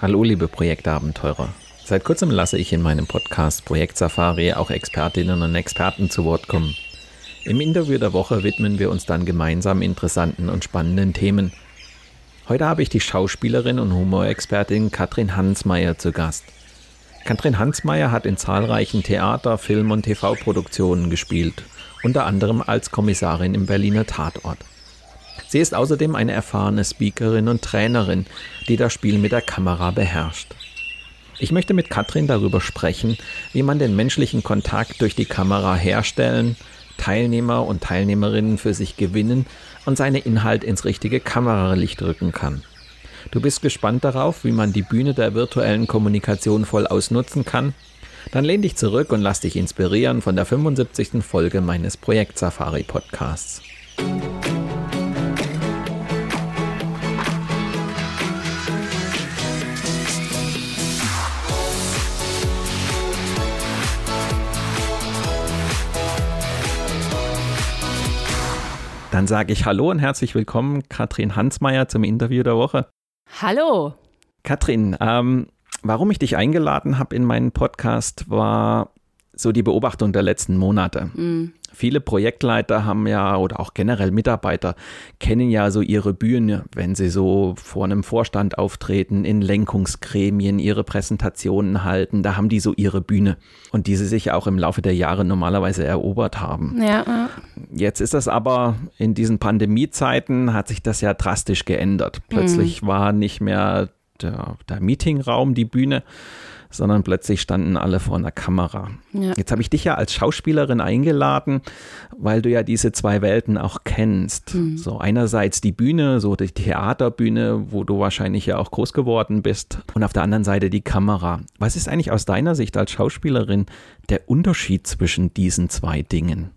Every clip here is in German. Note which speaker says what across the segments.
Speaker 1: Hallo liebe Projektabenteurer. Seit kurzem lasse ich in meinem Podcast Projekt Safari auch Expertinnen und Experten zu Wort kommen. Im Interview der Woche widmen wir uns dann gemeinsam interessanten und spannenden Themen. Heute habe ich die Schauspielerin und Humorexpertin Katrin Hansmeier zu Gast. Katrin Hansmeier hat in zahlreichen Theater-, Film- und TV-Produktionen gespielt, unter anderem als Kommissarin im Berliner Tatort. Sie ist außerdem eine erfahrene Speakerin und Trainerin, die das Spiel mit der Kamera beherrscht. Ich möchte mit Katrin darüber sprechen, wie man den menschlichen Kontakt durch die Kamera herstellen, Teilnehmer und Teilnehmerinnen für sich gewinnen und seine Inhalt ins richtige Kameralicht rücken kann. Du bist gespannt darauf, wie man die Bühne der virtuellen Kommunikation voll ausnutzen kann? Dann lehn dich zurück und lass dich inspirieren von der 75. Folge meines Projekt Safari Podcasts. Dann sage ich Hallo und herzlich willkommen, Katrin Hansmeier, zum Interview der Woche.
Speaker 2: Hallo.
Speaker 1: Katrin, ähm, warum ich dich eingeladen habe in meinen Podcast, war so die Beobachtung der letzten Monate. Mhm. Viele Projektleiter haben ja oder auch generell Mitarbeiter kennen ja so ihre Bühne, wenn sie so vor einem Vorstand auftreten, in Lenkungsgremien ihre Präsentationen halten. Da haben die so ihre Bühne und die sie sich auch im Laufe der Jahre normalerweise erobert haben. Ja, ja. Jetzt ist das aber in diesen Pandemiezeiten hat sich das ja drastisch geändert. Plötzlich mhm. war nicht mehr der, der Meetingraum die Bühne, sondern plötzlich standen alle vor einer Kamera. Ja. Jetzt habe ich dich ja als Schauspielerin eingeladen, weil du ja diese zwei Welten auch kennst. Mhm. So einerseits die Bühne, so die Theaterbühne, wo du wahrscheinlich ja auch groß geworden bist, und auf der anderen Seite die Kamera. Was ist eigentlich aus deiner Sicht als Schauspielerin der Unterschied zwischen diesen zwei Dingen?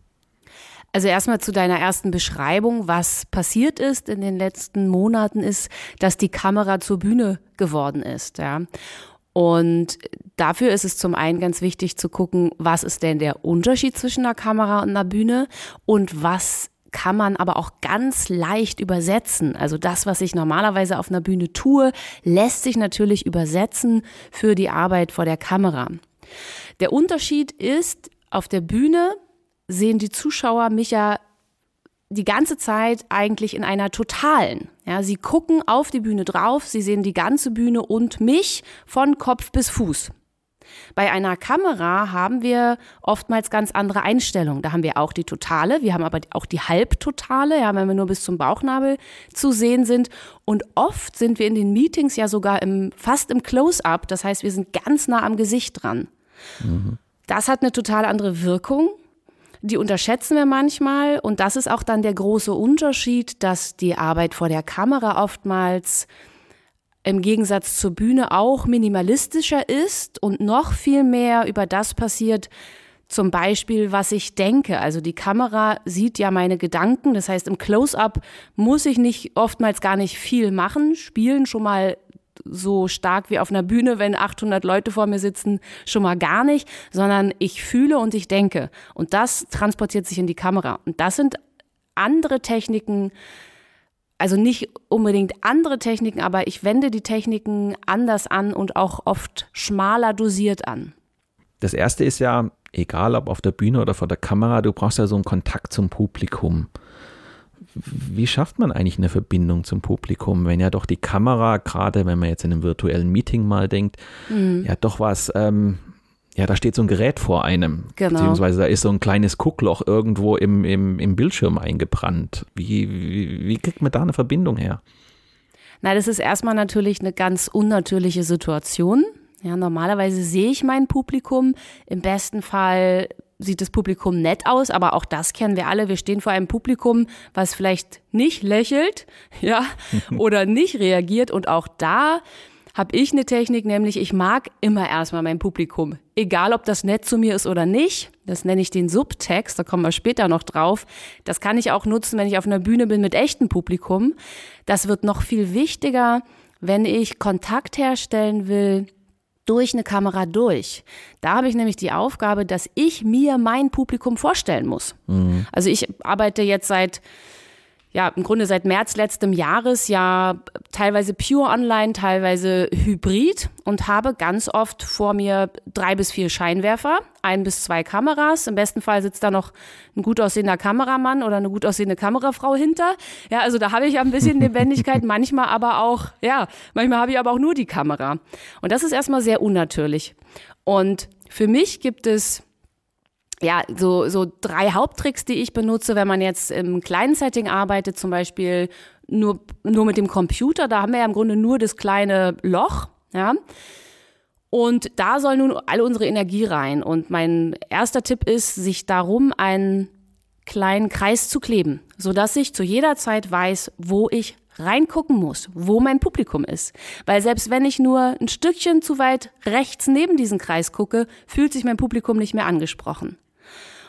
Speaker 2: Also erstmal zu deiner ersten Beschreibung, was passiert ist in den letzten Monaten ist, dass die Kamera zur Bühne geworden ist, ja. Und dafür ist es zum einen ganz wichtig zu gucken, was ist denn der Unterschied zwischen einer Kamera und einer Bühne und was kann man aber auch ganz leicht übersetzen. Also das, was ich normalerweise auf einer Bühne tue, lässt sich natürlich übersetzen für die Arbeit vor der Kamera. Der Unterschied ist, auf der Bühne sehen die Zuschauer mich ja die ganze Zeit eigentlich in einer totalen. Ja, sie gucken auf die Bühne drauf, sie sehen die ganze Bühne und mich von Kopf bis Fuß. Bei einer Kamera haben wir oftmals ganz andere Einstellungen. Da haben wir auch die totale, wir haben aber auch die halbtotale, ja, wenn wir nur bis zum Bauchnabel zu sehen sind. Und oft sind wir in den Meetings ja sogar im, fast im Close-up. Das heißt, wir sind ganz nah am Gesicht dran. Mhm. Das hat eine total andere Wirkung die unterschätzen wir manchmal. Und das ist auch dann der große Unterschied, dass die Arbeit vor der Kamera oftmals im Gegensatz zur Bühne auch minimalistischer ist und noch viel mehr über das passiert, zum Beispiel, was ich denke. Also die Kamera sieht ja meine Gedanken. Das heißt, im Close-up muss ich nicht oftmals gar nicht viel machen, spielen schon mal so stark wie auf einer Bühne, wenn 800 Leute vor mir sitzen, schon mal gar nicht, sondern ich fühle und ich denke. Und das transportiert sich in die Kamera. Und das sind andere Techniken, also nicht unbedingt andere Techniken, aber ich wende die Techniken anders an und auch oft schmaler dosiert an.
Speaker 1: Das erste ist ja, egal ob auf der Bühne oder vor der Kamera, du brauchst ja so einen Kontakt zum Publikum. Wie schafft man eigentlich eine Verbindung zum Publikum, wenn ja doch die Kamera, gerade wenn man jetzt in einem virtuellen Meeting mal denkt, mhm. ja doch was, ähm, ja, da steht so ein Gerät vor einem. Genau. Beziehungsweise da ist so ein kleines Guckloch irgendwo im, im, im Bildschirm eingebrannt. Wie, wie, wie kriegt man da eine Verbindung her?
Speaker 2: Na, das ist erstmal natürlich eine ganz unnatürliche Situation. Ja, normalerweise sehe ich mein Publikum. Im besten Fall sieht das Publikum nett aus, aber auch das kennen wir alle. Wir stehen vor einem Publikum, was vielleicht nicht lächelt, ja, oder nicht reagiert. Und auch da habe ich eine Technik, nämlich ich mag immer erstmal mein Publikum. Egal, ob das nett zu mir ist oder nicht. Das nenne ich den Subtext, da kommen wir später noch drauf. Das kann ich auch nutzen, wenn ich auf einer Bühne bin mit echtem Publikum. Das wird noch viel wichtiger, wenn ich Kontakt herstellen will durch eine Kamera durch. Da habe ich nämlich die Aufgabe, dass ich mir mein Publikum vorstellen muss. Mhm. Also ich arbeite jetzt seit ja, im Grunde seit März letztem Jahres ja teilweise pure online, teilweise hybrid und habe ganz oft vor mir drei bis vier Scheinwerfer, ein bis zwei Kameras. Im besten Fall sitzt da noch ein gut aussehender Kameramann oder eine gut aussehende Kamerafrau hinter. Ja, also da habe ich ja ein bisschen Lebendigkeit, manchmal aber auch, ja, manchmal habe ich aber auch nur die Kamera. Und das ist erstmal sehr unnatürlich. Und für mich gibt es ja, so, so drei Haupttricks, die ich benutze, wenn man jetzt im kleinen Setting arbeitet, zum Beispiel nur, nur mit dem Computer, da haben wir ja im Grunde nur das kleine Loch, ja. Und da soll nun alle unsere Energie rein. Und mein erster Tipp ist, sich darum einen kleinen Kreis zu kleben, sodass ich zu jeder Zeit weiß, wo ich reingucken muss, wo mein Publikum ist. Weil selbst wenn ich nur ein Stückchen zu weit rechts neben diesen Kreis gucke, fühlt sich mein Publikum nicht mehr angesprochen.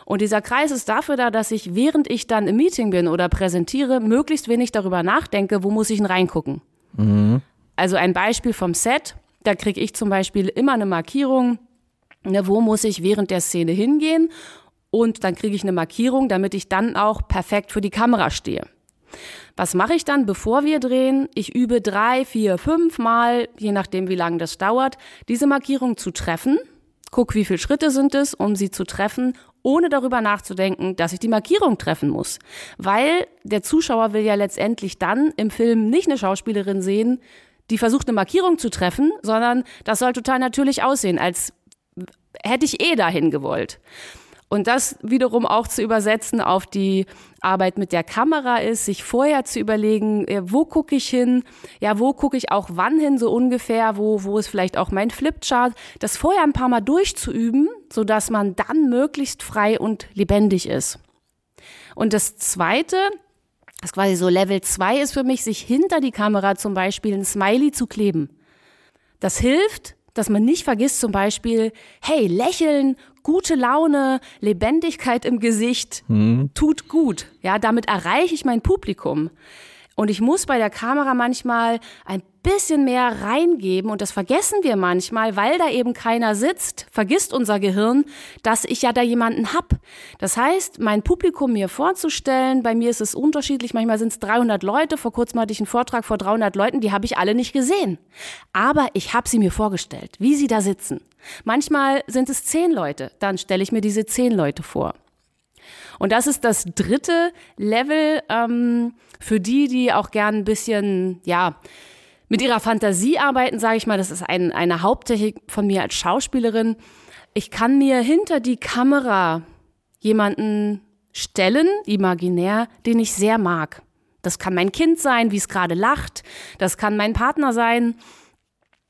Speaker 2: Und dieser Kreis ist dafür da, dass ich, während ich dann im Meeting bin oder präsentiere, möglichst wenig darüber nachdenke, wo muss ich denn reingucken. Mhm. Also ein Beispiel vom Set, da kriege ich zum Beispiel immer eine Markierung, ne, wo muss ich während der Szene hingehen und dann kriege ich eine Markierung, damit ich dann auch perfekt für die Kamera stehe. Was mache ich dann, bevor wir drehen? Ich übe drei, vier, fünf Mal, je nachdem, wie lange das dauert, diese Markierung zu treffen. Guck, wie viele Schritte sind es, um sie zu treffen ohne darüber nachzudenken, dass ich die Markierung treffen muss. Weil der Zuschauer will ja letztendlich dann im Film nicht eine Schauspielerin sehen, die versucht, eine Markierung zu treffen, sondern das soll total natürlich aussehen, als hätte ich eh dahin gewollt. Und das wiederum auch zu übersetzen auf die Arbeit mit der Kamera ist, sich vorher zu überlegen, wo gucke ich hin, ja, wo gucke ich auch wann hin, so ungefähr, wo, wo ist vielleicht auch mein Flipchart, das vorher ein paar Mal durchzuüben, sodass man dann möglichst frei und lebendig ist. Und das zweite, das quasi so Level 2 ist für mich, sich hinter die Kamera zum Beispiel ein Smiley zu kleben. Das hilft, dass man nicht vergisst zum Beispiel, hey, lächeln, gute Laune, Lebendigkeit im Gesicht, hm. tut gut. Ja, damit erreiche ich mein Publikum. Und ich muss bei der Kamera manchmal ein bisschen mehr reingeben und das vergessen wir manchmal, weil da eben keiner sitzt, vergisst unser Gehirn, dass ich ja da jemanden hab. Das heißt, mein Publikum mir vorzustellen, bei mir ist es unterschiedlich, manchmal sind es 300 Leute, vor kurzem hatte ich einen Vortrag vor 300 Leuten, die habe ich alle nicht gesehen. Aber ich habe sie mir vorgestellt, wie sie da sitzen. Manchmal sind es zehn Leute, dann stelle ich mir diese zehn Leute vor. Und das ist das dritte Level ähm, für die, die auch gern ein bisschen, ja, mit ihrer Fantasie arbeiten, sage ich mal. Das ist ein, eine Haupttechnik von mir als Schauspielerin. Ich kann mir hinter die Kamera jemanden stellen, imaginär, den ich sehr mag. Das kann mein Kind sein, wie es gerade lacht. Das kann mein Partner sein.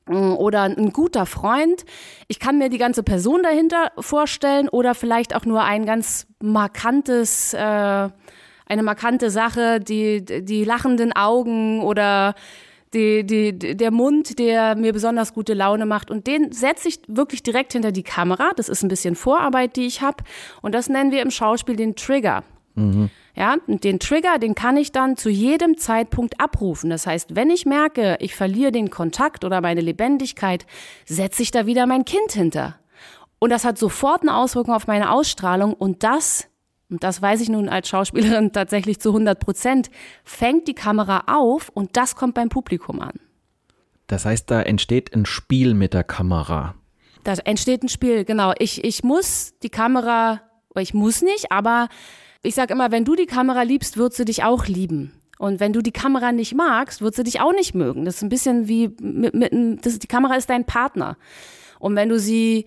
Speaker 2: Mm, oder ein guter Freund. Ich kann mir die ganze Person dahinter vorstellen oder vielleicht auch nur ein ganz markantes, äh, eine markante Sache, die, die lachenden Augen oder die, die, der Mund, der mir besonders gute Laune macht. Und den setze ich wirklich direkt hinter die Kamera. Das ist ein bisschen Vorarbeit, die ich habe. Und das nennen wir im Schauspiel den Trigger. Mhm. Ja, und den Trigger, den kann ich dann zu jedem Zeitpunkt abrufen. Das heißt, wenn ich merke, ich verliere den Kontakt oder meine Lebendigkeit, setze ich da wieder mein Kind hinter. Und das hat sofort eine Auswirkung auf meine Ausstrahlung und das und das weiß ich nun als Schauspielerin tatsächlich zu 100 Prozent, fängt die Kamera auf und das kommt beim Publikum an.
Speaker 1: Das heißt, da entsteht ein Spiel mit der Kamera.
Speaker 2: Da entsteht ein Spiel, genau. Ich, ich muss die Kamera, ich muss nicht, aber ich sage immer, wenn du die Kamera liebst, wird sie dich auch lieben. Und wenn du die Kamera nicht magst, wird sie dich auch nicht mögen. Das ist ein bisschen wie mit, mit das, die Kamera ist dein Partner. Und wenn du sie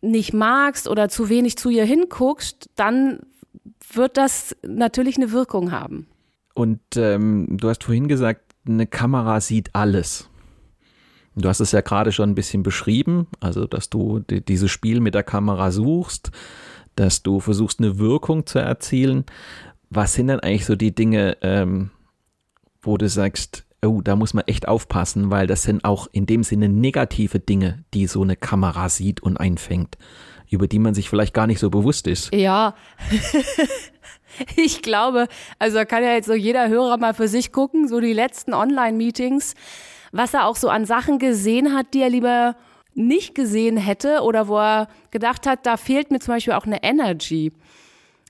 Speaker 2: nicht magst oder zu wenig zu ihr hinguckst, dann wird das natürlich eine Wirkung haben.
Speaker 1: Und ähm, du hast vorhin gesagt, eine Kamera sieht alles. Du hast es ja gerade schon ein bisschen beschrieben, also dass du die, dieses Spiel mit der Kamera suchst, dass du versuchst, eine Wirkung zu erzielen. Was sind denn eigentlich so die Dinge, ähm, wo du sagst, oh, da muss man echt aufpassen, weil das sind auch in dem Sinne negative Dinge, die so eine Kamera sieht und einfängt, über die man sich vielleicht gar nicht so bewusst ist.
Speaker 2: Ja. ich glaube, also da kann ja jetzt so jeder Hörer mal für sich gucken, so die letzten Online-Meetings was er auch so an Sachen gesehen hat, die er lieber nicht gesehen hätte oder wo er gedacht hat, da fehlt mir zum Beispiel auch eine Energy.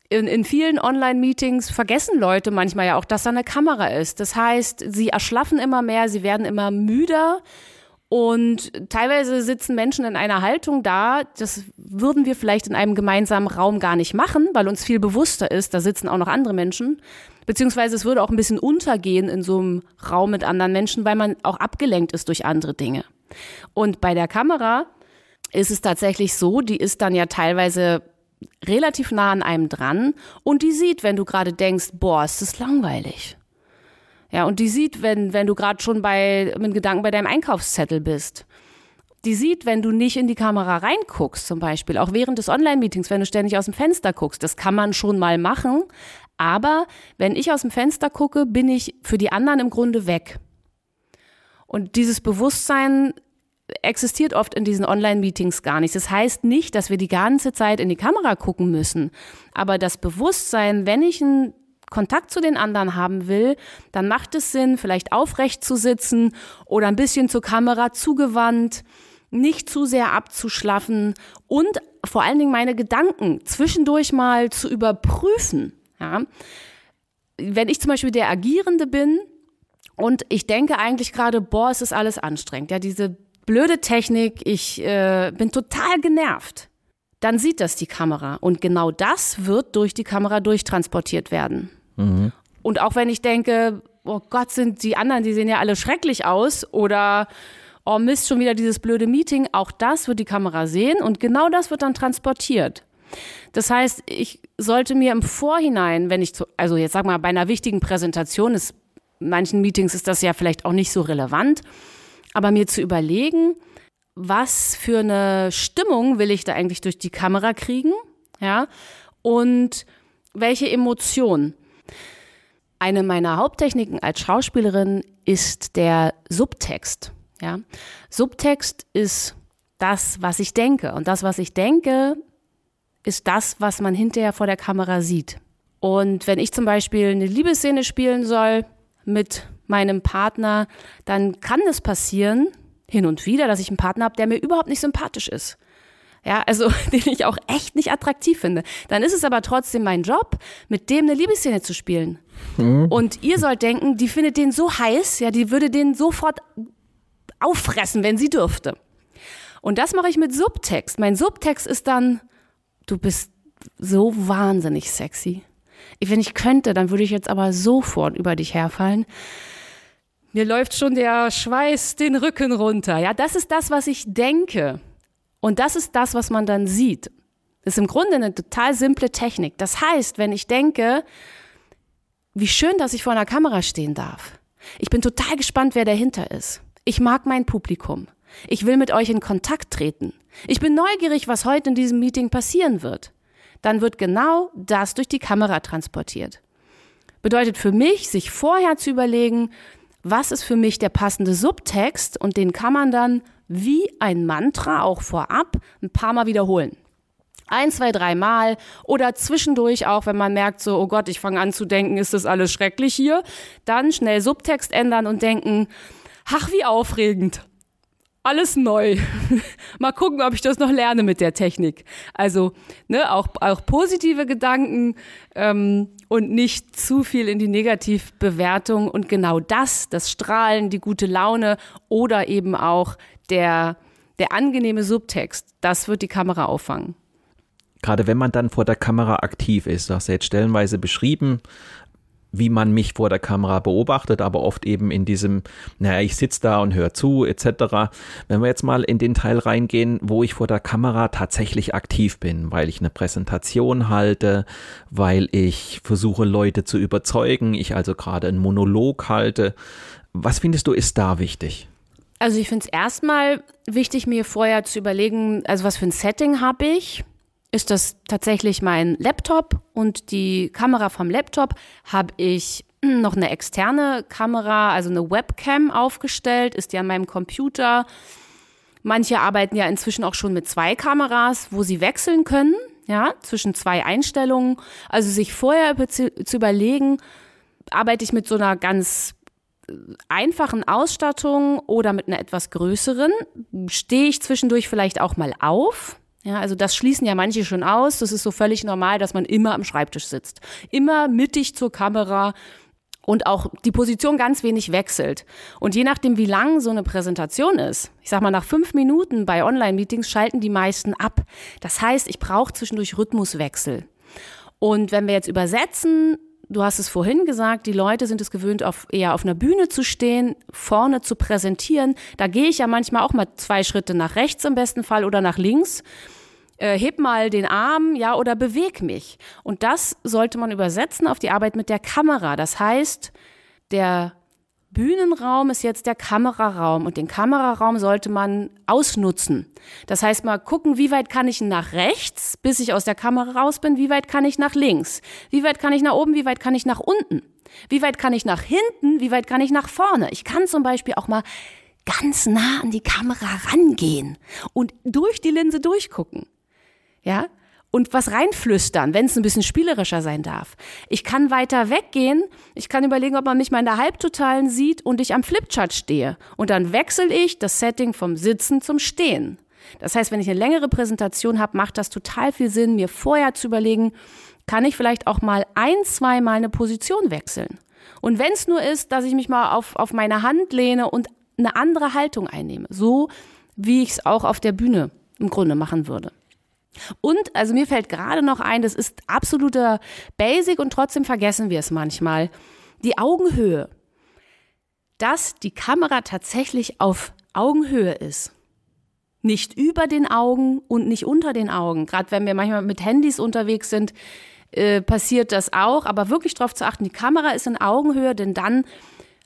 Speaker 2: In, in vielen Online-Meetings vergessen Leute manchmal ja auch, dass da eine Kamera ist. Das heißt, sie erschlaffen immer mehr, sie werden immer müder und teilweise sitzen Menschen in einer Haltung da, das würden wir vielleicht in einem gemeinsamen Raum gar nicht machen, weil uns viel bewusster ist, da sitzen auch noch andere Menschen. Beziehungsweise es würde auch ein bisschen untergehen in so einem Raum mit anderen Menschen, weil man auch abgelenkt ist durch andere Dinge. Und bei der Kamera ist es tatsächlich so, die ist dann ja teilweise relativ nah an einem dran und die sieht, wenn du gerade denkst, boah, ist das langweilig. Ja, und die sieht, wenn, wenn du gerade schon bei, mit Gedanken bei deinem Einkaufszettel bist. Die sieht, wenn du nicht in die Kamera reinguckst, zum Beispiel, auch während des Online-Meetings, wenn du ständig aus dem Fenster guckst. Das kann man schon mal machen, aber wenn ich aus dem Fenster gucke, bin ich für die anderen im Grunde weg. Und dieses Bewusstsein existiert oft in diesen Online-Meetings gar nicht. Das heißt nicht, dass wir die ganze Zeit in die Kamera gucken müssen. Aber das Bewusstsein, wenn ich einen Kontakt zu den anderen haben will, dann macht es Sinn, vielleicht aufrecht zu sitzen oder ein bisschen zur Kamera zugewandt, nicht zu sehr abzuschlaffen und vor allen Dingen meine Gedanken zwischendurch mal zu überprüfen. Ja. Wenn ich zum Beispiel der Agierende bin und ich denke eigentlich gerade, boah, es ist alles anstrengend, ja, diese blöde Technik, ich äh, bin total genervt, dann sieht das die Kamera. Und genau das wird durch die Kamera durchtransportiert werden. Mhm. Und auch wenn ich denke, oh Gott, sind die anderen, die sehen ja alle schrecklich aus oder oh Mist, schon wieder dieses blöde Meeting, auch das wird die Kamera sehen und genau das wird dann transportiert. Das heißt, ich sollte mir im Vorhinein, wenn ich, zu, also jetzt sag mal, bei einer wichtigen Präsentation ist, manchen Meetings ist das ja vielleicht auch nicht so relevant, aber mir zu überlegen, was für eine Stimmung will ich da eigentlich durch die Kamera kriegen, ja, und welche Emotionen. Eine meiner Haupttechniken als Schauspielerin ist der Subtext. Ja? Subtext ist das, was ich denke. Und das, was ich denke, ist das, was man hinterher vor der Kamera sieht. Und wenn ich zum Beispiel eine Liebesszene spielen soll mit meinem Partner, dann kann es passieren, hin und wieder, dass ich einen Partner habe, der mir überhaupt nicht sympathisch ist. Ja, also den ich auch echt nicht attraktiv finde. Dann ist es aber trotzdem mein Job, mit dem eine Liebesszene zu spielen. Mhm. Und ihr sollt denken, die findet den so heiß, ja, die würde den sofort auffressen, wenn sie dürfte. Und das mache ich mit Subtext. Mein Subtext ist dann, du bist so wahnsinnig sexy. Wenn ich könnte, dann würde ich jetzt aber sofort über dich herfallen. Mir läuft schon der Schweiß den Rücken runter. Ja, das ist das, was ich denke. Und das ist das, was man dann sieht. Das ist im Grunde eine total simple Technik. Das heißt, wenn ich denke, wie schön, dass ich vor einer Kamera stehen darf. Ich bin total gespannt, wer dahinter ist. Ich mag mein Publikum. Ich will mit euch in Kontakt treten. Ich bin neugierig, was heute in diesem Meeting passieren wird. Dann wird genau das durch die Kamera transportiert. Bedeutet für mich, sich vorher zu überlegen, was ist für mich der passende Subtext und den kann man dann wie ein Mantra auch vorab ein paar Mal wiederholen. Ein, zwei, drei Mal oder zwischendurch auch, wenn man merkt, so, oh Gott, ich fange an zu denken, ist das alles schrecklich hier, dann schnell Subtext ändern und denken, ach, wie aufregend. Alles neu. Mal gucken, ob ich das noch lerne mit der Technik. Also ne, auch, auch positive Gedanken ähm, und nicht zu viel in die Negativbewertung. Und genau das, das Strahlen, die gute Laune oder eben auch der, der angenehme Subtext, das wird die Kamera auffangen
Speaker 1: gerade wenn man dann vor der Kamera aktiv ist, du hast ja jetzt stellenweise beschrieben, wie man mich vor der Kamera beobachtet, aber oft eben in diesem, naja, ich sitze da und höre zu, etc. Wenn wir jetzt mal in den Teil reingehen, wo ich vor der Kamera tatsächlich aktiv bin, weil ich eine Präsentation halte, weil ich versuche, Leute zu überzeugen, ich also gerade einen Monolog halte. Was findest du ist da wichtig?
Speaker 2: Also ich finde es erstmal wichtig, mir vorher zu überlegen, also was für ein Setting habe ich ist das tatsächlich mein Laptop und die Kamera vom Laptop habe ich noch eine externe Kamera, also eine Webcam aufgestellt, ist die an meinem Computer. Manche arbeiten ja inzwischen auch schon mit zwei Kameras, wo sie wechseln können, ja, zwischen zwei Einstellungen. Also sich vorher zu überlegen, arbeite ich mit so einer ganz äh, einfachen Ausstattung oder mit einer etwas größeren? Stehe ich zwischendurch vielleicht auch mal auf? Ja, also das schließen ja manche schon aus. Das ist so völlig normal, dass man immer am Schreibtisch sitzt. Immer mittig zur Kamera und auch die Position ganz wenig wechselt. Und je nachdem, wie lang so eine Präsentation ist, ich sag mal, nach fünf Minuten bei Online-Meetings schalten die meisten ab. Das heißt, ich brauche zwischendurch Rhythmuswechsel. Und wenn wir jetzt übersetzen, du hast es vorhin gesagt, die Leute sind es gewöhnt, auf, eher auf einer Bühne zu stehen, vorne zu präsentieren. Da gehe ich ja manchmal auch mal zwei Schritte nach rechts im besten Fall oder nach links. Äh, heb mal den Arm, ja, oder beweg mich. Und das sollte man übersetzen auf die Arbeit mit der Kamera. Das heißt, der Bühnenraum ist jetzt der Kameraraum und den Kameraraum sollte man ausnutzen. Das heißt mal gucken, wie weit kann ich nach rechts, bis ich aus der Kamera raus bin, wie weit kann ich nach links, wie weit kann ich nach oben, wie weit kann ich nach unten, wie weit kann ich nach hinten, wie weit kann ich nach vorne. Ich kann zum Beispiel auch mal ganz nah an die Kamera rangehen und durch die Linse durchgucken. Ja, und was reinflüstern, wenn es ein bisschen spielerischer sein darf. Ich kann weiter weggehen, ich kann überlegen, ob man mich mal in der Halbtotalen sieht und ich am Flipchart stehe. Und dann wechsle ich das Setting vom Sitzen zum Stehen. Das heißt, wenn ich eine längere Präsentation habe, macht das total viel Sinn, mir vorher zu überlegen, kann ich vielleicht auch mal ein, zwei Mal eine Position wechseln. Und wenn es nur ist, dass ich mich mal auf, auf meine Hand lehne und eine andere Haltung einnehme, so wie ich es auch auf der Bühne im Grunde machen würde. Und, also mir fällt gerade noch ein, das ist absoluter Basic und trotzdem vergessen wir es manchmal. Die Augenhöhe. Dass die Kamera tatsächlich auf Augenhöhe ist. Nicht über den Augen und nicht unter den Augen. Gerade wenn wir manchmal mit Handys unterwegs sind, äh, passiert das auch. Aber wirklich darauf zu achten, die Kamera ist in Augenhöhe, denn dann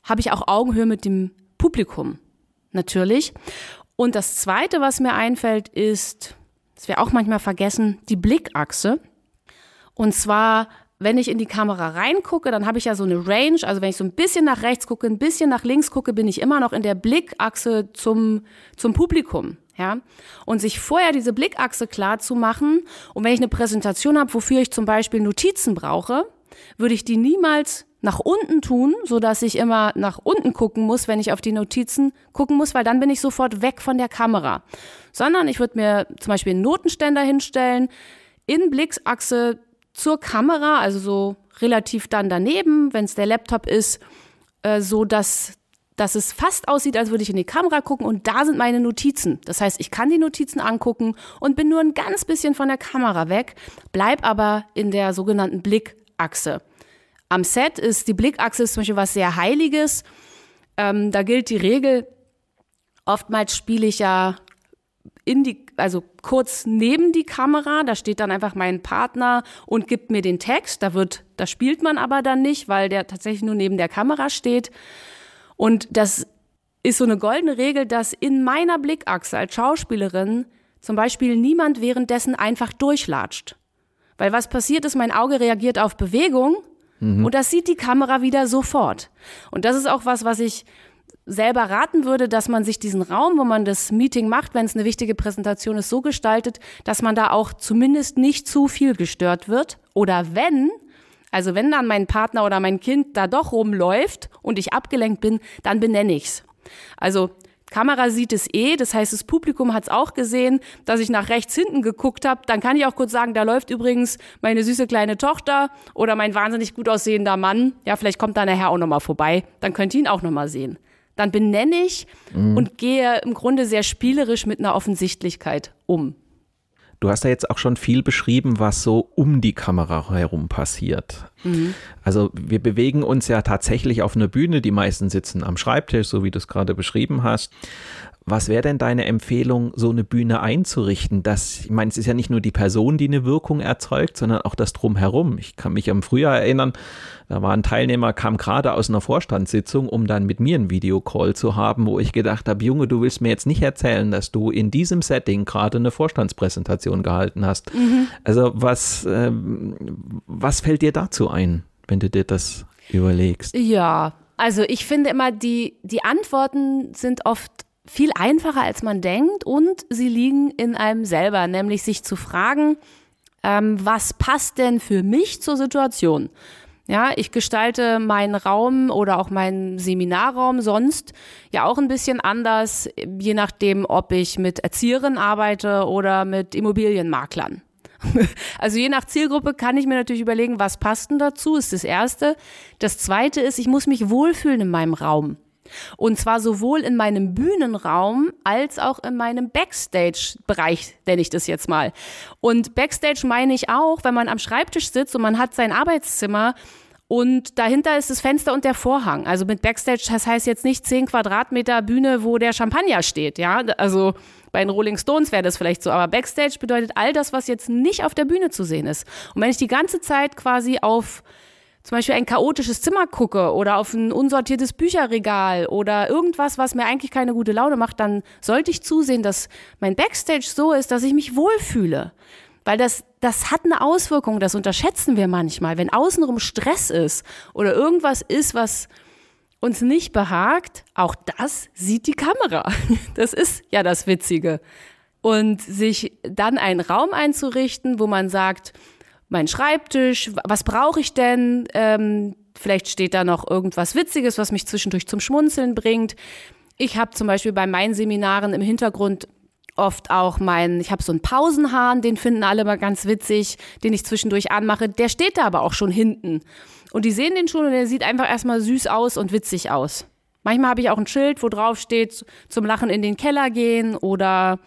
Speaker 2: habe ich auch Augenhöhe mit dem Publikum. Natürlich. Und das Zweite, was mir einfällt, ist, das wir auch manchmal vergessen, die Blickachse. Und zwar, wenn ich in die Kamera reingucke, dann habe ich ja so eine Range. Also wenn ich so ein bisschen nach rechts gucke, ein bisschen nach links gucke, bin ich immer noch in der Blickachse zum, zum Publikum. Ja, und sich vorher diese Blickachse klar zu machen. Und wenn ich eine Präsentation habe, wofür ich zum Beispiel Notizen brauche, würde ich die niemals nach unten tun, so dass ich immer nach unten gucken muss, wenn ich auf die Notizen gucken muss, weil dann bin ich sofort weg von der Kamera. Sondern ich würde mir zum Beispiel einen Notenständer hinstellen, in Blicksachse zur Kamera, also so relativ dann daneben, wenn es der Laptop ist, äh, so dass dass es fast aussieht, als würde ich in die Kamera gucken und da sind meine Notizen. Das heißt, ich kann die Notizen angucken und bin nur ein ganz bisschen von der Kamera weg, bleib aber in der sogenannten Blickachse. Am Set ist die Blickachse zum Beispiel was sehr Heiliges. Ähm, da gilt die Regel, oftmals spiele ich ja in die, also kurz neben die Kamera, da steht dann einfach mein Partner und gibt mir den Text. Da wird, da spielt man aber dann nicht, weil der tatsächlich nur neben der Kamera steht. Und das ist so eine goldene Regel, dass in meiner Blickachse als Schauspielerin zum Beispiel niemand währenddessen einfach durchlatscht. Weil was passiert ist, mein Auge reagiert auf Bewegung Mhm. Und das sieht die Kamera wieder sofort. Und das ist auch was, was ich selber raten würde, dass man sich diesen Raum, wo man das Meeting macht, wenn es eine wichtige Präsentation ist, so gestaltet, dass man da auch zumindest nicht zu viel gestört wird. Oder wenn, also wenn dann mein Partner oder mein Kind da doch rumläuft und ich abgelenkt bin, dann benenne ich's. Also Kamera sieht es eh, das heißt, das Publikum hat es auch gesehen, dass ich nach rechts hinten geguckt habe. Dann kann ich auch kurz sagen, da läuft übrigens meine süße kleine Tochter oder mein wahnsinnig gut aussehender Mann. Ja, vielleicht kommt da nachher auch nochmal vorbei. Dann könnt ihr ihn auch nochmal sehen. Dann benenne ich mhm. und gehe im Grunde sehr spielerisch mit einer Offensichtlichkeit um.
Speaker 1: Du hast ja jetzt auch schon viel beschrieben, was so um die Kamera herum passiert. Mhm. Also wir bewegen uns ja tatsächlich auf einer Bühne. Die meisten sitzen am Schreibtisch, so wie du es gerade beschrieben hast. Was wäre denn deine Empfehlung, so eine Bühne einzurichten? Das, ich meine, es ist ja nicht nur die Person, die eine Wirkung erzeugt, sondern auch das Drumherum. Ich kann mich am Frühjahr erinnern, da war ein Teilnehmer, kam gerade aus einer Vorstandssitzung, um dann mit mir einen Videocall zu haben, wo ich gedacht habe, Junge, du willst mir jetzt nicht erzählen, dass du in diesem Setting gerade eine Vorstandspräsentation gehalten hast. Mhm. Also was, äh, was fällt dir dazu ein, wenn du dir das überlegst?
Speaker 2: Ja, also ich finde immer, die, die Antworten sind oft viel einfacher, als man denkt und sie liegen in einem selber, nämlich sich zu fragen, ähm, was passt denn für mich zur Situation? Ja, ich gestalte meinen Raum oder auch meinen Seminarraum sonst ja auch ein bisschen anders, je nachdem, ob ich mit Erzieherinnen arbeite oder mit Immobilienmaklern. Also je nach Zielgruppe kann ich mir natürlich überlegen, was passt denn dazu, ist das Erste. Das Zweite ist, ich muss mich wohlfühlen in meinem Raum. Und zwar sowohl in meinem Bühnenraum als auch in meinem Backstage-Bereich, nenne ich das jetzt mal. Und Backstage meine ich auch, wenn man am Schreibtisch sitzt und man hat sein Arbeitszimmer und dahinter ist das Fenster und der Vorhang. Also mit Backstage, das heißt jetzt nicht zehn Quadratmeter Bühne, wo der Champagner steht, ja. Also bei den Rolling Stones wäre das vielleicht so, aber Backstage bedeutet all das, was jetzt nicht auf der Bühne zu sehen ist. Und wenn ich die ganze Zeit quasi auf zum Beispiel ein chaotisches Zimmer gucke oder auf ein unsortiertes Bücherregal oder irgendwas, was mir eigentlich keine gute Laune macht, dann sollte ich zusehen, dass mein Backstage so ist, dass ich mich wohlfühle. Weil das, das hat eine Auswirkung, das unterschätzen wir manchmal. Wenn außenrum Stress ist oder irgendwas ist, was uns nicht behagt, auch das sieht die Kamera. Das ist ja das Witzige. Und sich dann einen Raum einzurichten, wo man sagt, mein Schreibtisch, was brauche ich denn? Ähm, vielleicht steht da noch irgendwas Witziges, was mich zwischendurch zum Schmunzeln bringt. Ich habe zum Beispiel bei meinen Seminaren im Hintergrund oft auch meinen, ich habe so einen Pausenhahn, den finden alle mal ganz witzig, den ich zwischendurch anmache. Der steht da aber auch schon hinten. Und die sehen den schon und der sieht einfach erstmal süß aus und witzig aus. Manchmal habe ich auch ein Schild, wo drauf steht, zum Lachen in den Keller gehen oder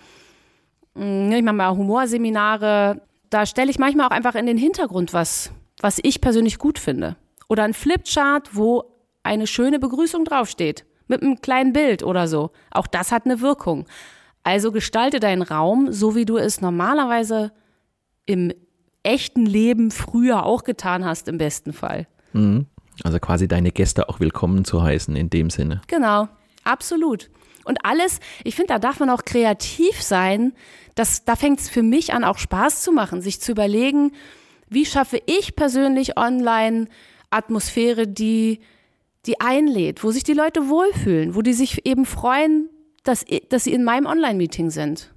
Speaker 2: mh, ich mache mal Humorseminare da stelle ich manchmal auch einfach in den Hintergrund was, was ich persönlich gut finde. Oder ein Flipchart, wo eine schöne Begrüßung draufsteht. Mit einem kleinen Bild oder so. Auch das hat eine Wirkung. Also gestalte deinen Raum, so wie du es normalerweise im echten Leben früher auch getan hast, im besten Fall.
Speaker 1: Mhm. Also quasi deine Gäste auch willkommen zu heißen in dem Sinne.
Speaker 2: Genau, absolut. Und alles, ich finde, da darf man auch kreativ sein. Das, da fängt es für mich an, auch Spaß zu machen, sich zu überlegen, wie schaffe ich persönlich online Atmosphäre, die, die einlädt, wo sich die Leute wohlfühlen, wo die sich eben freuen, dass, dass sie in meinem Online-Meeting sind.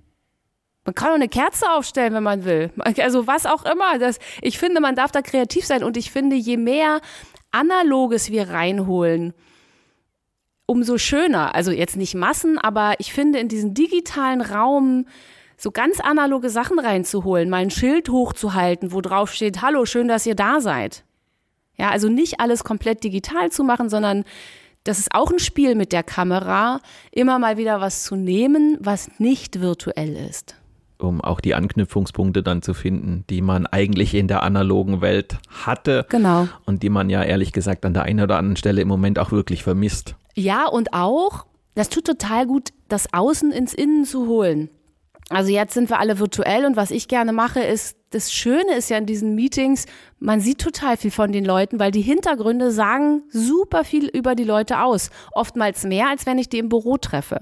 Speaker 2: Man kann auch eine Kerze aufstellen, wenn man will. Also was auch immer. Das, ich finde, man darf da kreativ sein und ich finde, je mehr Analoges wir reinholen, umso schöner. Also jetzt nicht Massen, aber ich finde in diesen digitalen Raum so ganz analoge Sachen reinzuholen, mal ein Schild hochzuhalten, wo drauf steht, hallo, schön, dass ihr da seid. Ja, also nicht alles komplett digital zu machen, sondern das ist auch ein Spiel mit der Kamera, immer mal wieder was zu nehmen, was nicht virtuell ist.
Speaker 1: Um auch die Anknüpfungspunkte dann zu finden, die man eigentlich in der analogen Welt hatte.
Speaker 2: Genau.
Speaker 1: Und die man ja ehrlich gesagt an der einen oder anderen Stelle im Moment auch wirklich vermisst.
Speaker 2: Ja, und auch, das tut total gut, das Außen ins Innen zu holen. Also jetzt sind wir alle virtuell und was ich gerne mache, ist, das Schöne ist ja in diesen Meetings, man sieht total viel von den Leuten, weil die Hintergründe sagen super viel über die Leute aus. Oftmals mehr, als wenn ich die im Büro treffe.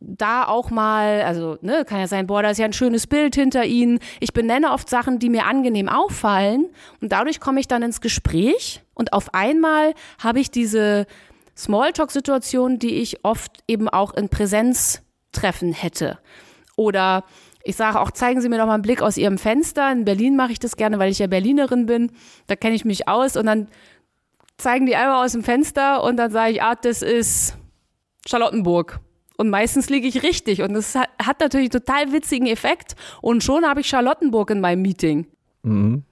Speaker 2: Da auch mal, also ne, kann ja sein, boah, da ist ja ein schönes Bild hinter ihnen. Ich benenne oft Sachen, die mir angenehm auffallen und dadurch komme ich dann ins Gespräch und auf einmal habe ich diese Smalltalk-Situation, die ich oft eben auch in Präsenztreffen hätte. Oder ich sage auch, zeigen Sie mir doch mal einen Blick aus Ihrem Fenster. In Berlin mache ich das gerne, weil ich ja Berlinerin bin. Da kenne ich mich aus. Und dann zeigen die einmal aus dem Fenster und dann sage ich, ah, das ist Charlottenburg. Und meistens liege ich richtig. Und das hat, natürlich einen total witzigen Effekt. Und schon habe ich Charlottenburg in meinem Meeting.
Speaker 1: Mhm.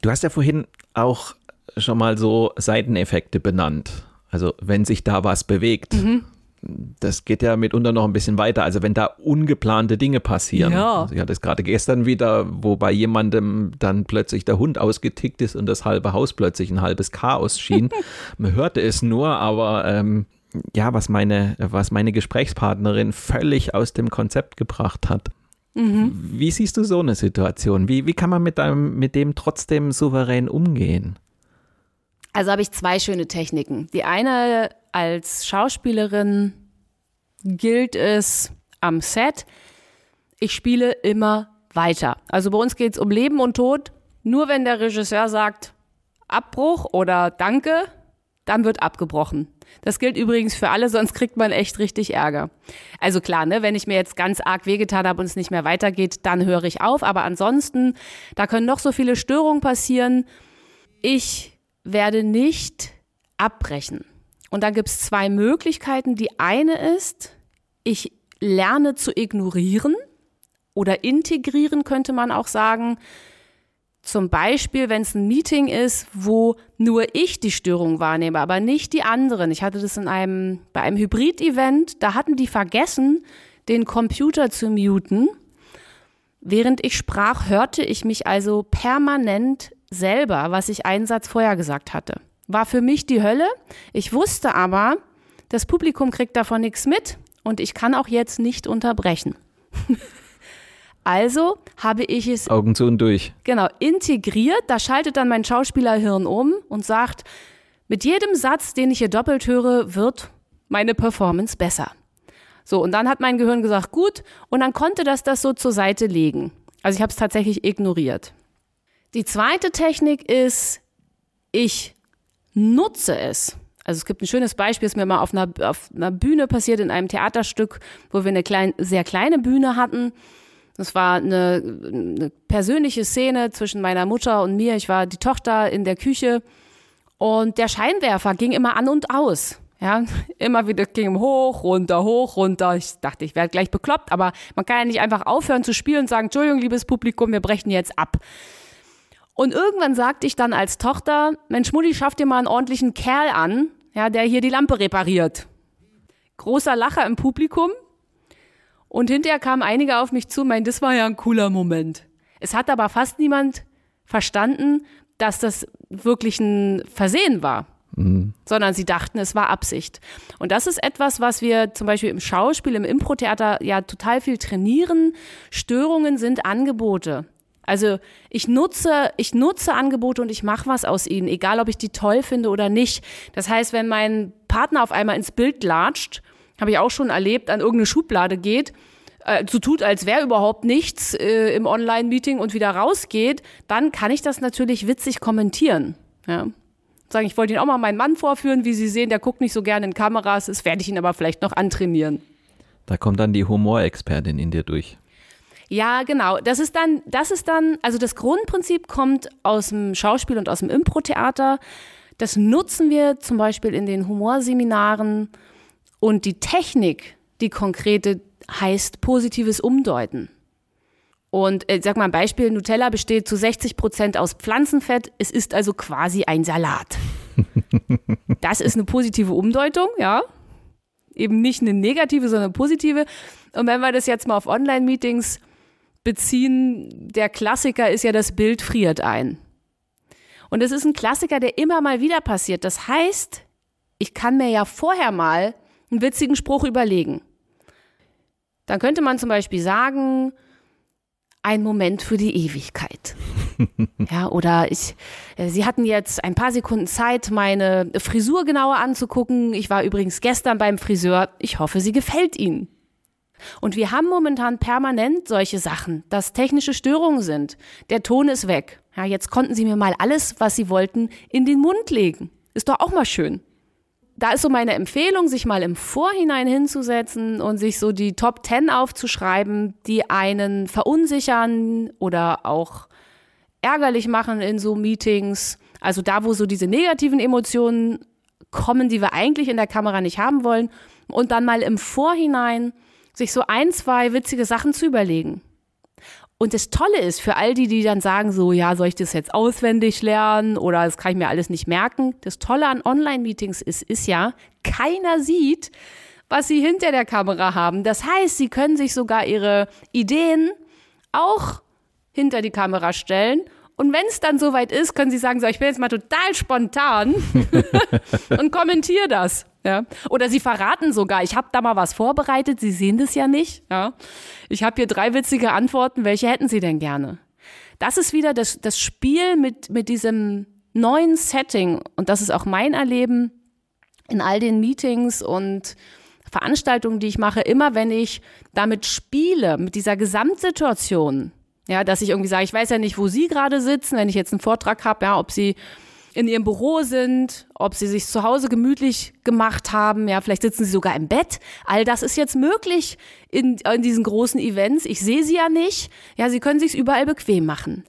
Speaker 1: Du hast ja vorhin auch schon mal so Seiteneffekte benannt. Also wenn sich da was bewegt. Mhm. Das geht ja mitunter noch ein bisschen weiter. Also wenn da ungeplante Dinge passieren.
Speaker 2: Ja.
Speaker 1: Also ich hatte es gerade gestern wieder, wo bei jemandem dann plötzlich der Hund ausgetickt ist und das halbe Haus plötzlich ein halbes Chaos schien. Man hörte es nur, aber ähm, ja, was meine, was meine Gesprächspartnerin völlig aus dem Konzept gebracht hat. Mhm. Wie siehst du so eine Situation? Wie, wie kann man mit, einem, mit dem trotzdem souverän umgehen?
Speaker 2: Also habe ich zwei schöne Techniken. Die eine als Schauspielerin gilt es am Set, ich spiele immer weiter. Also bei uns geht es um Leben und Tod. Nur wenn der Regisseur sagt Abbruch oder Danke, dann wird abgebrochen. Das gilt übrigens für alle, sonst kriegt man echt richtig Ärger. Also klar, ne, wenn ich mir jetzt ganz arg wehgetan habe und es nicht mehr weitergeht, dann höre ich auf. Aber ansonsten, da können noch so viele Störungen passieren. Ich werde nicht abbrechen. Und da gibt es zwei Möglichkeiten. Die eine ist, ich lerne zu ignorieren oder integrieren, könnte man auch sagen. Zum Beispiel, wenn es ein Meeting ist, wo nur ich die Störung wahrnehme, aber nicht die anderen. Ich hatte das in einem, bei einem Hybrid-Event, da hatten die vergessen, den Computer zu muten. Während ich sprach, hörte ich mich also permanent selber, was ich einen Satz vorher gesagt hatte. War für mich die Hölle. Ich wusste aber, das Publikum kriegt davon nichts mit und ich kann auch jetzt nicht unterbrechen. also habe ich es
Speaker 1: Augen zu und durch.
Speaker 2: Genau, integriert. Da schaltet dann mein Schauspielerhirn um und sagt, mit jedem Satz, den ich hier doppelt höre, wird meine Performance besser. So, und dann hat mein Gehirn gesagt, gut, und dann konnte das das so zur Seite legen. Also ich habe es tatsächlich ignoriert. Die zweite Technik ist, ich nutze es. Also es gibt ein schönes Beispiel, das mir mal auf einer, auf einer Bühne passiert, in einem Theaterstück, wo wir eine klein, sehr kleine Bühne hatten. Das war eine, eine persönliche Szene zwischen meiner Mutter und mir. Ich war die Tochter in der Küche und der Scheinwerfer ging immer an und aus. Ja, immer wieder ging hoch, runter, hoch, runter. Ich dachte, ich werde gleich bekloppt, aber man kann ja nicht einfach aufhören zu spielen und sagen, Entschuldigung, liebes Publikum, wir brechen jetzt ab. Und irgendwann sagte ich dann als Tochter, Mensch, Mutti, schaff dir mal einen ordentlichen Kerl an, ja, der hier die Lampe repariert. Großer Lacher im Publikum. Und hinterher kamen einige auf mich zu, meinen, das war ja ein cooler Moment. Es hat aber fast niemand verstanden, dass das wirklich ein Versehen war. Mhm. Sondern sie dachten, es war Absicht. Und das ist etwas, was wir zum Beispiel im Schauspiel, im Impro-Theater ja total viel trainieren. Störungen sind Angebote. Also ich nutze, ich nutze Angebote und ich mache was aus ihnen, egal ob ich die toll finde oder nicht. Das heißt, wenn mein Partner auf einmal ins Bild latscht, habe ich auch schon erlebt, an irgendeine Schublade geht, äh, so tut, als wäre überhaupt nichts äh, im Online-Meeting und wieder rausgeht, dann kann ich das natürlich witzig kommentieren. Ja. Sagen, ich wollte Ihnen auch mal meinen Mann vorführen, wie Sie sehen, der guckt nicht so gerne in Kameras, das werde ich ihn aber vielleicht noch antrainieren.
Speaker 1: Da kommt dann die Humorexpertin in dir durch.
Speaker 2: Ja, genau. Das ist dann, das ist dann, also das Grundprinzip kommt aus dem Schauspiel und aus dem Impro-Theater. Das nutzen wir zum Beispiel in den Humorseminaren. Und die Technik, die konkrete, heißt positives Umdeuten. Und äh, sag mal ein Beispiel, Nutella besteht zu 60 Prozent aus Pflanzenfett. Es ist also quasi ein Salat. Das ist eine positive Umdeutung, ja. Eben nicht eine negative, sondern eine positive. Und wenn wir das jetzt mal auf Online-Meetings beziehen, der Klassiker ist ja, das Bild friert ein. Und es ist ein Klassiker, der immer mal wieder passiert. Das heißt, ich kann mir ja vorher mal einen witzigen Spruch überlegen. Dann könnte man zum Beispiel sagen, ein Moment für die Ewigkeit. ja, oder ich, äh, Sie hatten jetzt ein paar Sekunden Zeit, meine Frisur genauer anzugucken. Ich war übrigens gestern beim Friseur. Ich hoffe, sie gefällt Ihnen. Und wir haben momentan permanent solche Sachen, dass technische Störungen sind. Der Ton ist weg. Ja, jetzt konnten Sie mir mal alles, was Sie wollten, in den Mund legen. Ist doch auch mal schön. Da ist so meine Empfehlung, sich mal im Vorhinein hinzusetzen und sich so die Top Ten aufzuschreiben, die einen verunsichern oder auch ärgerlich machen in so Meetings. Also da, wo so diese negativen Emotionen kommen, die wir eigentlich in der Kamera nicht haben wollen. Und dann mal im Vorhinein sich so ein, zwei witzige Sachen zu überlegen. Und das Tolle ist für all die, die dann sagen, so, ja, soll ich das jetzt auswendig lernen oder das kann ich mir alles nicht merken. Das Tolle an Online-Meetings ist, ist ja, keiner sieht, was sie hinter der Kamera haben. Das heißt, sie können sich sogar ihre Ideen auch hinter die Kamera stellen. Und wenn es dann soweit ist, können sie sagen, so, ich bin jetzt mal total spontan und kommentiere das. Ja. Oder sie verraten sogar, ich habe da mal was vorbereitet, sie sehen das ja nicht. Ja. Ich habe hier drei witzige Antworten, welche hätten sie denn gerne? Das ist wieder das, das Spiel mit, mit diesem neuen Setting. Und das ist auch mein Erleben in all den Meetings und Veranstaltungen, die ich mache, immer wenn ich damit spiele, mit dieser Gesamtsituation, ja, dass ich irgendwie sage, ich weiß ja nicht, wo Sie gerade sitzen, wenn ich jetzt einen Vortrag habe, ja, ob Sie in ihrem Büro sind, ob sie sich zu Hause gemütlich gemacht haben, ja, vielleicht sitzen sie sogar im Bett. All das ist jetzt möglich in, in diesen großen Events. Ich sehe sie ja nicht. Ja, sie können sich überall bequem machen.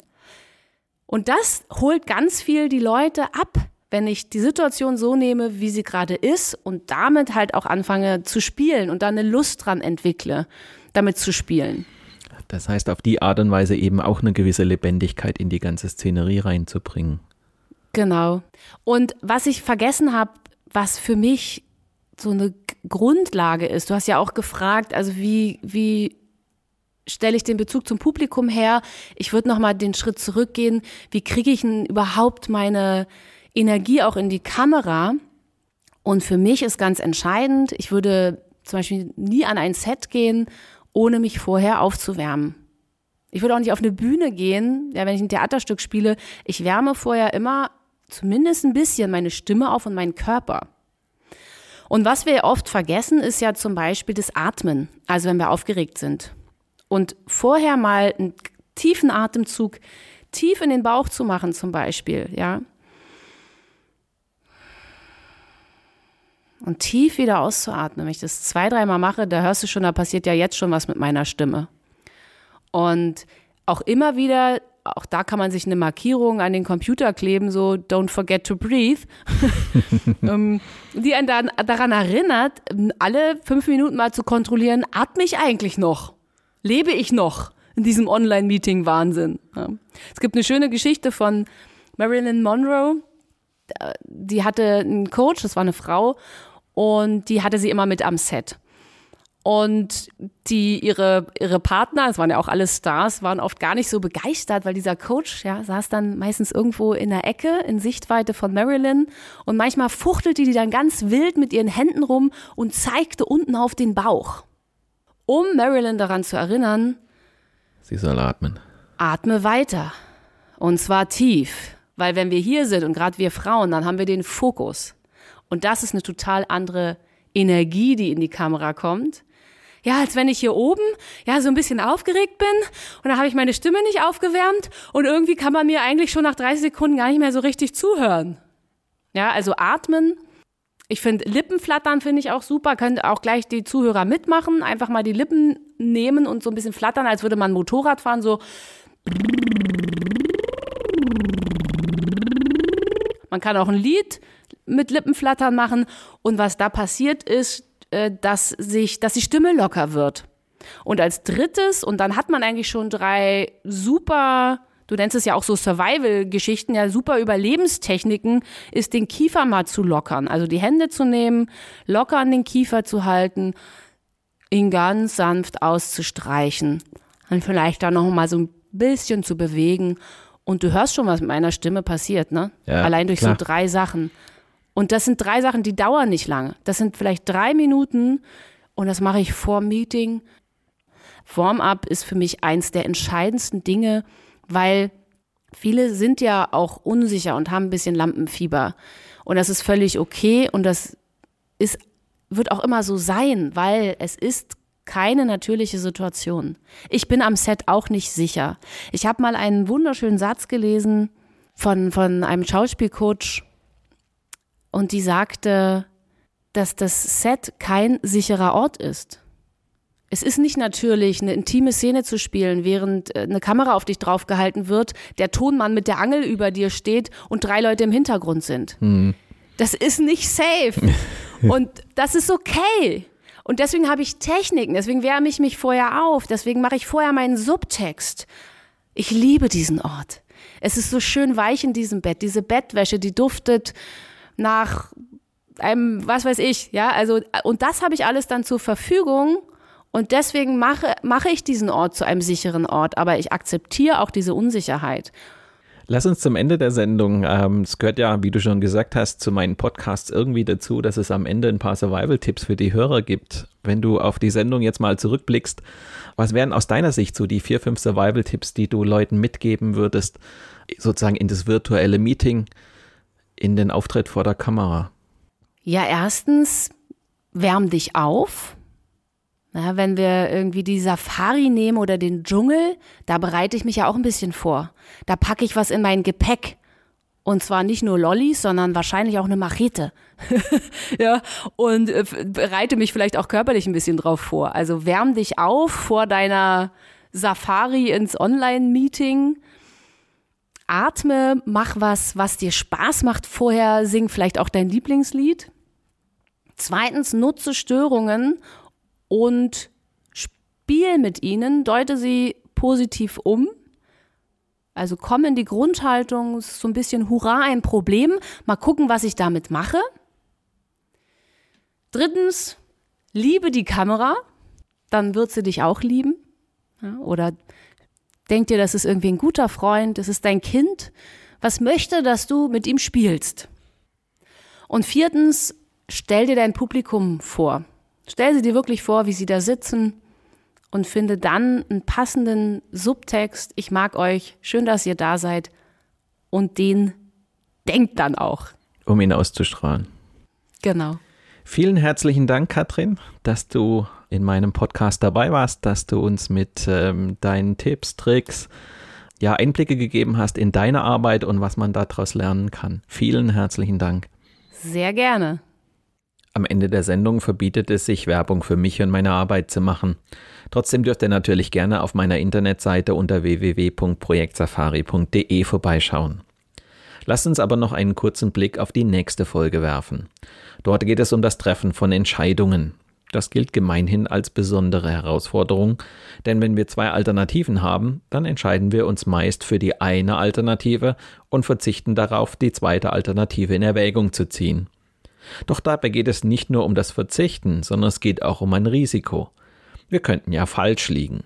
Speaker 2: Und das holt ganz viel die Leute ab, wenn ich die Situation so nehme, wie sie gerade ist und damit halt auch anfange zu spielen und dann eine Lust dran entwickle, damit zu spielen.
Speaker 1: Das heißt, auf die Art und Weise eben auch eine gewisse Lebendigkeit in die ganze Szenerie reinzubringen.
Speaker 2: Genau. Und was ich vergessen habe, was für mich so eine Grundlage ist, du hast ja auch gefragt, also wie, wie stelle ich den Bezug zum Publikum her? Ich würde nochmal den Schritt zurückgehen. Wie kriege ich denn überhaupt meine Energie auch in die Kamera? Und für mich ist ganz entscheidend, ich würde zum Beispiel nie an ein Set gehen, ohne mich vorher aufzuwärmen. Ich würde auch nicht auf eine Bühne gehen, ja, wenn ich ein Theaterstück spiele. Ich wärme vorher immer zumindest ein bisschen meine Stimme auf und meinen Körper. Und was wir oft vergessen, ist ja zum Beispiel das Atmen, also wenn wir aufgeregt sind. Und vorher mal einen tiefen Atemzug tief in den Bauch zu machen zum Beispiel, ja. Und tief wieder auszuatmen. Wenn ich das zwei, dreimal mache, da hörst du schon, da passiert ja jetzt schon was mit meiner Stimme. Und auch immer wieder auch da kann man sich eine Markierung an den Computer kleben, so don't forget to breathe, ähm, die einen dann daran erinnert, alle fünf Minuten mal zu kontrollieren, atme ich eigentlich noch? Lebe ich noch in diesem Online-Meeting-Wahnsinn? Ja. Es gibt eine schöne Geschichte von Marilyn Monroe, die hatte einen Coach, das war eine Frau, und die hatte sie immer mit am Set. Und die, ihre, ihre Partner, es waren ja auch alle Stars, waren oft gar nicht so begeistert, weil dieser Coach, ja, saß dann meistens irgendwo in der Ecke, in Sichtweite von Marilyn. Und manchmal fuchtelte die dann ganz wild mit ihren Händen rum und zeigte unten auf den Bauch. Um Marilyn daran zu erinnern,
Speaker 1: sie soll atmen.
Speaker 2: Atme weiter. Und zwar tief. Weil wenn wir hier sind und gerade wir Frauen, dann haben wir den Fokus. Und das ist eine total andere Energie, die in die Kamera kommt ja, als wenn ich hier oben ja so ein bisschen aufgeregt bin und da habe ich meine Stimme nicht aufgewärmt und irgendwie kann man mir eigentlich schon nach 30 Sekunden gar nicht mehr so richtig zuhören. Ja, also atmen. Ich finde Lippenflattern finde ich auch super, könnt auch gleich die Zuhörer mitmachen, einfach mal die Lippen nehmen und so ein bisschen flattern, als würde man Motorrad fahren, so Man kann auch ein Lied mit Lippenflattern machen und was da passiert ist, äh, dass sich, dass die Stimme locker wird. Und als drittes, und dann hat man eigentlich schon drei super, du nennst es ja auch so Survival-Geschichten, ja, super Überlebenstechniken, ist den Kiefer mal zu lockern. Also die Hände zu nehmen, locker an den Kiefer zu halten, ihn ganz sanft auszustreichen. Und vielleicht dann noch mal so ein bisschen zu bewegen. Und du hörst schon, was mit meiner Stimme passiert, ne? Ja, Allein durch klar. so drei Sachen. Und das sind drei Sachen, die dauern nicht lange. Das sind vielleicht drei Minuten und das mache ich vor Meeting. Warm-up ist für mich eins der entscheidendsten Dinge, weil viele sind ja auch unsicher und haben ein bisschen Lampenfieber. Und das ist völlig okay und das ist, wird auch immer so sein, weil es ist keine natürliche Situation. Ich bin am Set auch nicht sicher. Ich habe mal einen wunderschönen Satz gelesen von, von einem Schauspielcoach, und die sagte, dass das Set kein sicherer Ort ist. Es ist nicht natürlich, eine intime Szene zu spielen, während äh, eine Kamera auf dich draufgehalten wird, der Tonmann mit der Angel über dir steht und drei Leute im Hintergrund sind. Mhm. Das ist nicht safe. Und das ist okay. Und deswegen habe ich Techniken, deswegen wärme ich mich vorher auf, deswegen mache ich vorher meinen Subtext. Ich liebe diesen Ort. Es ist so schön weich in diesem Bett. Diese Bettwäsche, die duftet nach einem, was weiß ich, ja, also, und das habe ich alles dann zur Verfügung. Und deswegen mache, mache ich diesen Ort zu einem sicheren Ort, aber ich akzeptiere auch diese Unsicherheit.
Speaker 1: Lass uns zum Ende der Sendung, ähm, es gehört ja, wie du schon gesagt hast, zu meinen Podcasts irgendwie dazu, dass es am Ende ein paar Survival-Tipps für die Hörer gibt. Wenn du auf die Sendung jetzt mal zurückblickst, was wären aus deiner Sicht so die vier, fünf Survival-Tipps, die du Leuten mitgeben würdest, sozusagen in das virtuelle Meeting, in den Auftritt vor der Kamera?
Speaker 2: Ja, erstens, wärm dich auf. Ja, wenn wir irgendwie die Safari nehmen oder den Dschungel, da bereite ich mich ja auch ein bisschen vor. Da packe ich was in mein Gepäck. Und zwar nicht nur Lollis, sondern wahrscheinlich auch eine Machete. ja, und äh, bereite mich vielleicht auch körperlich ein bisschen drauf vor. Also wärm dich auf vor deiner Safari ins Online-Meeting. Atme, mach was, was dir Spaß macht vorher, sing vielleicht auch dein Lieblingslied. Zweitens, nutze Störungen und spiel mit ihnen, deute sie positiv um. Also komm in die Grundhaltung, so ein bisschen Hurra, ein Problem, mal gucken, was ich damit mache. Drittens, liebe die Kamera, dann wird sie dich auch lieben. Oder denk dir, das ist irgendwie ein guter Freund, das ist dein Kind, was möchte, dass du mit ihm spielst. Und viertens, stell dir dein Publikum vor. Stell sie dir wirklich vor, wie sie da sitzen und finde dann einen passenden Subtext. Ich mag euch, schön, dass ihr da seid. Und den denkt dann auch.
Speaker 1: Um ihn auszustrahlen.
Speaker 2: Genau.
Speaker 1: Vielen herzlichen Dank, Katrin, dass du in meinem Podcast dabei warst, dass du uns mit ähm, deinen Tipps, Tricks, ja, Einblicke gegeben hast in deine Arbeit und was man daraus lernen kann. Vielen herzlichen Dank.
Speaker 2: Sehr gerne.
Speaker 1: Am Ende der Sendung verbietet es sich, Werbung für mich und meine Arbeit zu machen. Trotzdem dürft ihr natürlich gerne auf meiner Internetseite unter www.projektsafari.de vorbeischauen. Lasst uns aber noch einen kurzen Blick auf die nächste Folge werfen. Dort geht es um das Treffen von Entscheidungen. Das gilt gemeinhin als besondere Herausforderung, denn wenn wir zwei Alternativen haben, dann entscheiden wir uns meist für die eine Alternative und verzichten darauf, die zweite Alternative in Erwägung zu ziehen. Doch dabei geht es nicht nur um das Verzichten, sondern es geht auch um ein Risiko. Wir könnten ja falsch liegen.